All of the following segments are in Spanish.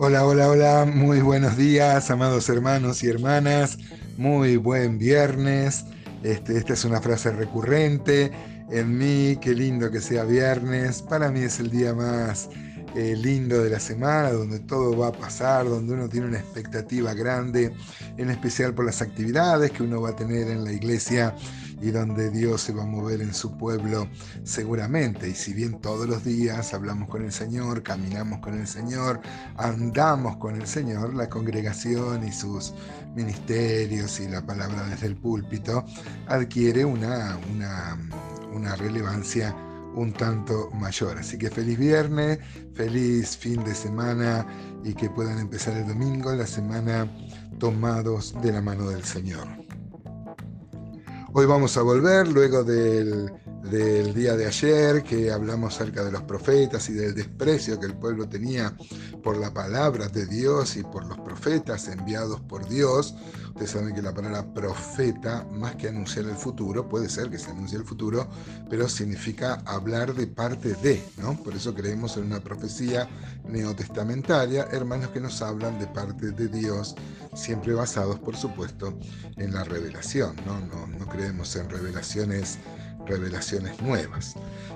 Hola, hola, hola, muy buenos días, amados hermanos y hermanas, muy buen viernes. Este, esta es una frase recurrente en mí, qué lindo que sea viernes, para mí es el día más eh, lindo de la semana, donde todo va a pasar, donde uno tiene una expectativa grande, en especial por las actividades que uno va a tener en la iglesia y donde Dios se va a mover en su pueblo seguramente. Y si bien todos los días hablamos con el Señor, caminamos con el Señor, andamos con el Señor, la congregación y sus ministerios y la palabra desde el púlpito adquiere una, una, una relevancia un tanto mayor. Así que feliz viernes, feliz fin de semana y que puedan empezar el domingo, la semana tomados de la mano del Señor. Hoy vamos a volver luego del, día de ayer que hablamos acerca de los profetas y del desprecio que el pueblo tenía por la palabra de Dios y por los profetas enviados por Dios. Ustedes saben que la palabra profeta, más que anunciar el futuro, puede ser que se anuncie el futuro, pero significa hablar de parte de, ¿no? Por eso creemos en una profecía neotestamentaria, hermanos que nos hablan de parte de Dios, siempre basados, por supuesto, en la revelación, ¿no? No, no creemos en revelaciones revelaciones nuevas.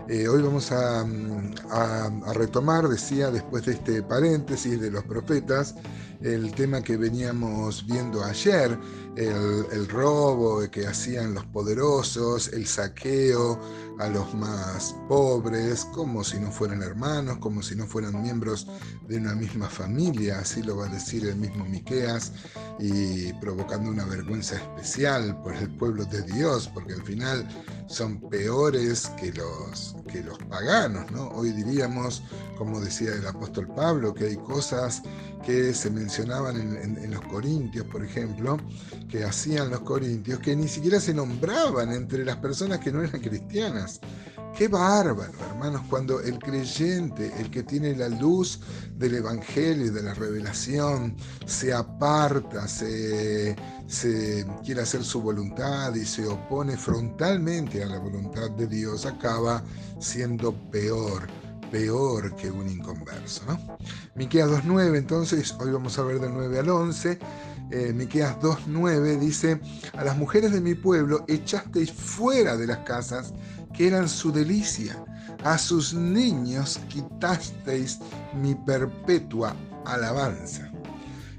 Eh, hoy vamos mm, a, retomar, decía, después de este paréntesis de los profetas, el tema que veníamos viendo ayer, el, robo que hacían los poderosos, el saqueo a los más pobres, como si no fueran hermanos, como si no fueran miembros de una misma familia, así lo va a decir el mismo Miqueas, y provocando una vergüenza especial por el pueblo de Dios, porque al final son peores que los, que los paganos, ¿no? Hoy diríamos, como decía el apóstol Pablo, que hay cosas que se mencionaban en, los Corintios, por ejemplo, que hacían los Corintios, que ni siquiera se nombraban entre las personas que no eran cristianas. Qué bárbaro, hermanos, cuando el creyente, el que tiene la luz del Evangelio y de la revelación, se aparta, se, se quiere hacer su voluntad y se opone frontalmente a la voluntad de Dios, acaba siendo peor peor que un inconverso. ¿no? Miqueas 2.9, entonces, hoy vamos a ver del 9 al 11. Eh, Miqueas 2.9 dice, a las mujeres de mi pueblo echasteis fuera de las casas que eran su delicia. A sus niños quitasteis mi perpetua alabanza.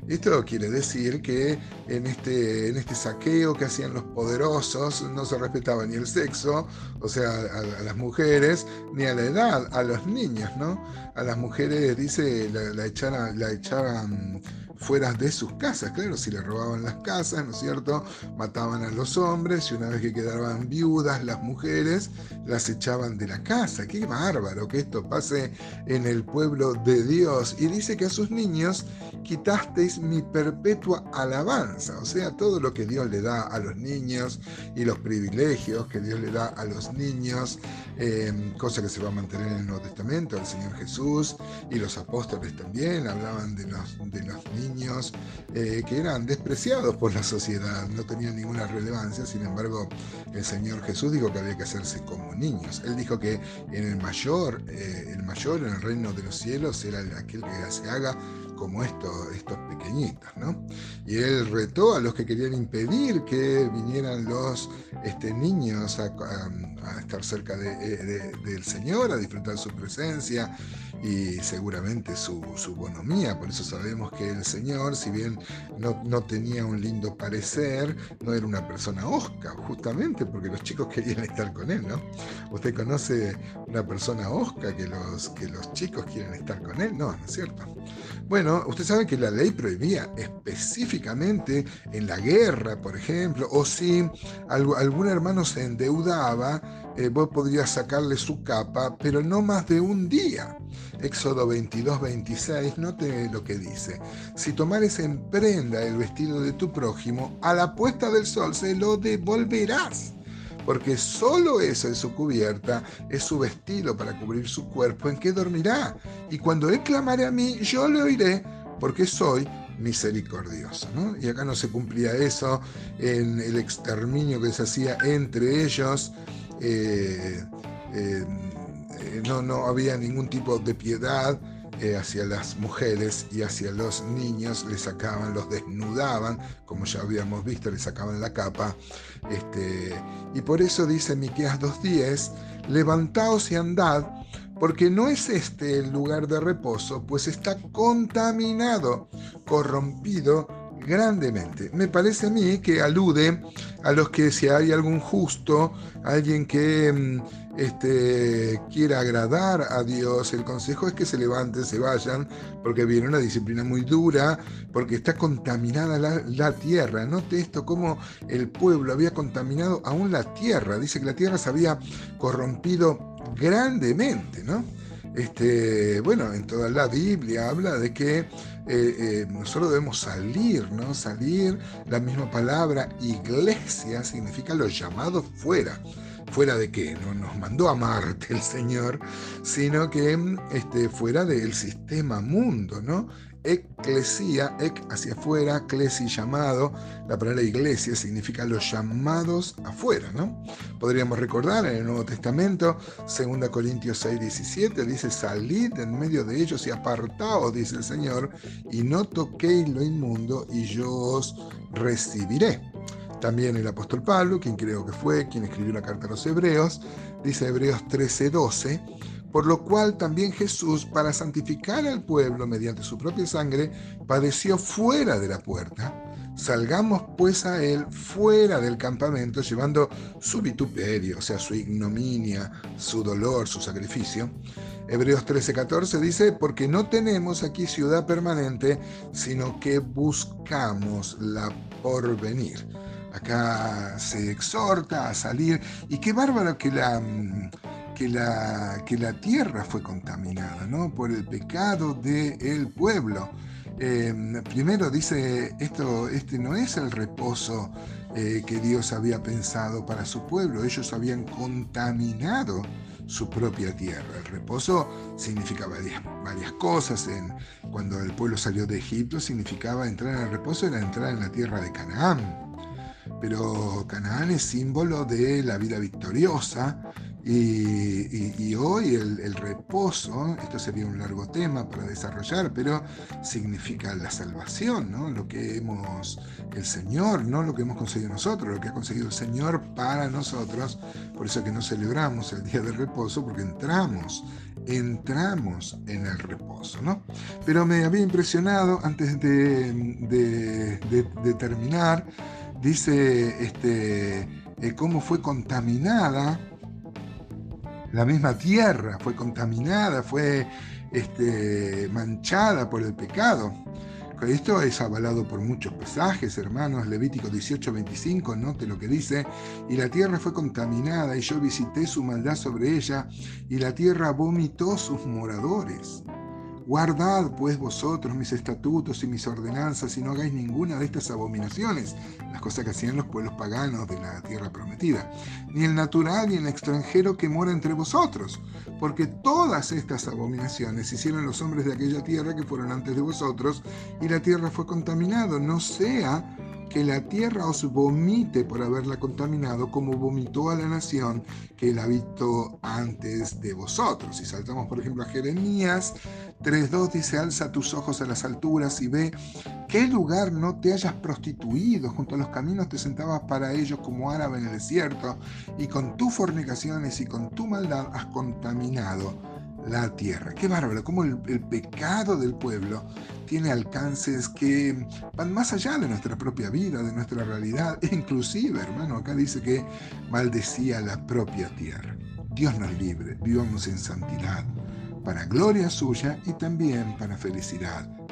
Esto quiere decir que en este, en este saqueo que hacían los poderosos no se respetaba ni el sexo, o sea, a, las mujeres, ni a la edad, a los niños, ¿no? A las mujeres, dice, la, la echaban fuera de sus casas. Claro, si le robaban las casas, ¿no es cierto? Mataban a los hombres y una vez que quedaban viudas las mujeres, las echaban de la casa. Qué bárbaro que esto pase en el pueblo de Dios. Y dice que a sus niños quitasteis mi perpetua alabanza, o sea, todo lo que Dios le da a los niños y los privilegios que Dios le da a los niños, em, cosa que se va a mantener en el Nuevo Testamento, el Señor Jesús y los apóstoles también hablaban de los, de los niños eh, que eran despreciados por la sociedad, no tenían ninguna relevancia, sin embargo el Señor Jesús dijo que había que hacerse como niños. Él dijo que en el mayor, eh, el mayor en el reino de los cielos era aquel que se haga como estos, estos pequeñitos, ¿no? Y él retó a los que querían impedir que vinieran los este, niños a, estar cerca del Señor, a disfrutar su presencia y seguramente su, su, bonomía. Por eso sabemos que el Señor, si bien no, no, tenía un lindo parecer, no era una persona osca, justamente porque los chicos querían estar con él, ¿no? ¿Usted conoce una persona osca que los, que los chicos quieren estar con él? No, ¿no es cierto? Bueno, usted sabe que la ley prohibía específicamente en la guerra, por ejemplo, o si algún hermano se endeudaba, eh, vos podrías sacarle su capa, pero no más de un día. Éxodo 22, 26, note lo que dice. Si tomares en prenda el vestido de tu prójimo, a la puesta del sol se lo devolverás porque solo eso es su cubierta, es su vestido para cubrir su cuerpo en que dormirá. Y cuando él clamare a mí, yo le oiré, porque soy misericordioso. Y acá no se cumplía eso en el exterminio que se hacía entre ellos. Eh, eh, no, no había ningún tipo de piedad eh, hacia las mujeres y hacia los niños, les sacaban, los desnudaban, como ya habíamos visto, les sacaban la capa. Este, y por eso dice Miqueas 2.10, levantaos y andad, porque no es este el lugar de reposo, pues está contaminado, corrompido grandemente. Me parece a mí que alude a los que si hay algún justo, alguien que mm, este, quiera agradar a Dios, el consejo es que se levanten, se vayan, porque viene una disciplina muy dura, porque está contaminada la, tierra. Note esto, como el pueblo había contaminado aún la tierra. Dice que la tierra se había corrompido grandemente, ¿no? Este, bueno, en toda la Biblia habla de que eh, eh, nosotros debemos salir, ¿no? Salir, la misma palabra iglesia significa los llamados fuera. ¿Fuera de qué? No nos mandó a Marte el Señor, sino que este, fuera del sistema mundo, ¿no? Eclesia, ec hacia afuera, clesi llamado, la palabra iglesia significa los llamados afuera, ¿no? Podríamos recordar en el Nuevo Testamento, 2 Corintios 6, 17, dice, salid en medio de ellos y apartaos, dice el Señor, y no toquéis lo inmundo, y yo os recibiré. También el apóstol Pablo, quien creo que fue, quien escribió la carta a los hebreos, dice Hebreos 13, 12, por lo cual también Jesús, para santificar al pueblo mediante su propia sangre, padeció fuera de la puerta. Salgamos pues a él fuera del campamento, llevando su vituperio, o sea, su ignominia, su dolor, su sacrificio. Hebreos 13:14 dice, porque no tenemos aquí ciudad permanente, sino que buscamos la porvenir. Acá se exhorta a salir, y qué bárbaro que la mm, que la, que la tierra fue contaminada ¿no? por el pecado del pueblo. Em, primero dice, esto, este no es el reposo eh, que Dios había pensado para su pueblo, ellos habían contaminado su propia tierra. El reposo significa varias, cosas. Cuando el pueblo salió de Egipto significaba entrar en el reposo, era entrar en la tierra de Canaán. Pero Canaán es símbolo de la vida victoriosa, y, hoy el, reposo, esto sería un largo tema para desarrollar, pero significa la salvación, ¿no? Lo que hemos, el Señor, no lo que hemos conseguido nosotros, lo que ha conseguido el Señor para nosotros. Por eso que no celebramos el día del reposo, porque entramos, entramos en el reposo, ¿no? Pero me había impresionado, antes de, de, terminar, dice este, eh, cómo fue contaminada la misma tierra fue contaminada, fue este, manchada por el pecado. Esto es avalado por muchos pasajes, hermanos. Levítico 18, 25, note lo que dice. Y la tierra fue contaminada, y yo visité su maldad sobre ella, y la tierra vomitó sus moradores. Guardad pues vosotros mis estatutos y mis ordenanzas y no hagáis ninguna de estas abominaciones, las cosas que hacían los pueblos paganos de la tierra prometida, ni el natural ni el extranjero que mora entre vosotros, porque todas estas abominaciones hicieron los hombres de aquella tierra que fueron antes de vosotros, y la tierra fue contaminada, no sea que la tierra os vomite por haberla contaminado, como vomitó a la nación que la visto antes de vosotros. Si saltamos, por ejemplo, a Jeremías 3.2, dice, alza tus ojos a las alturas y ve qué lugar no te hayas prostituido, junto a los caminos te sentabas para ellos como árabe en el desierto, y con tus fornicaciones y con tu maldad has contaminado la tierra. Qué bárbaro, como el, pecado del pueblo tiene alcances que van más allá de nuestra propia vida, de nuestra realidad. E inclusive, hermano, acá dice que maldecía la propia tierra. Dios nos libre, vivamos en santidad, para gloria suya y también para felicidad